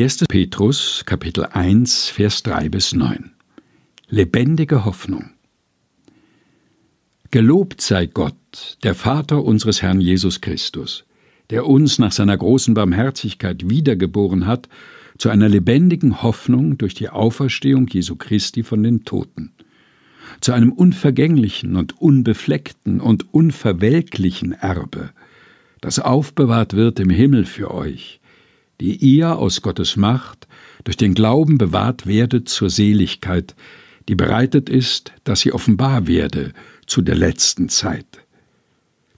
1. Petrus, Kapitel 1, Vers 3 bis 9. Lebendige Hoffnung. Gelobt sei Gott, der Vater unseres Herrn Jesus Christus, der uns nach seiner großen Barmherzigkeit wiedergeboren hat zu einer lebendigen Hoffnung durch die Auferstehung Jesu Christi von den Toten, zu einem unvergänglichen und unbefleckten und unverwelklichen Erbe, das aufbewahrt wird im Himmel für euch, die ihr aus Gottes Macht durch den Glauben bewahrt werdet zur Seligkeit, die bereitet ist, dass sie offenbar werde zu der letzten Zeit.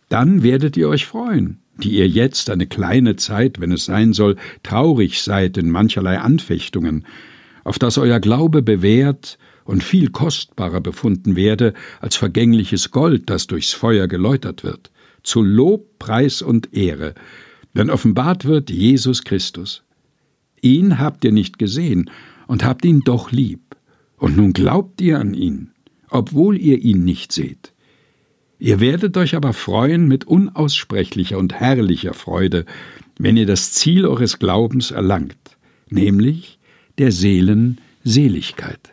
Dann werdet ihr euch freuen, die ihr jetzt eine kleine Zeit, wenn es sein soll, traurig seid in mancherlei Anfechtungen, auf dass euer Glaube bewährt und viel kostbarer befunden werde als vergängliches Gold, das durchs Feuer geläutert wird, zu Lob, Preis und Ehre, wenn offenbart wird Jesus Christus. Ihn habt ihr nicht gesehen und habt ihn doch lieb, und nun glaubt ihr an ihn, obwohl ihr ihn nicht seht. Ihr werdet euch aber freuen mit unaussprechlicher und herrlicher Freude, wenn ihr das Ziel eures Glaubens erlangt, nämlich der Seelen Seligkeit.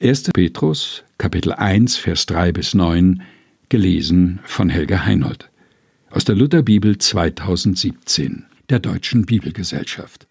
1. Petrus, Kapitel 1, Vers 3 bis 9, gelesen von Helga Heinold. Aus der Lutherbibel 2017, der Deutschen Bibelgesellschaft.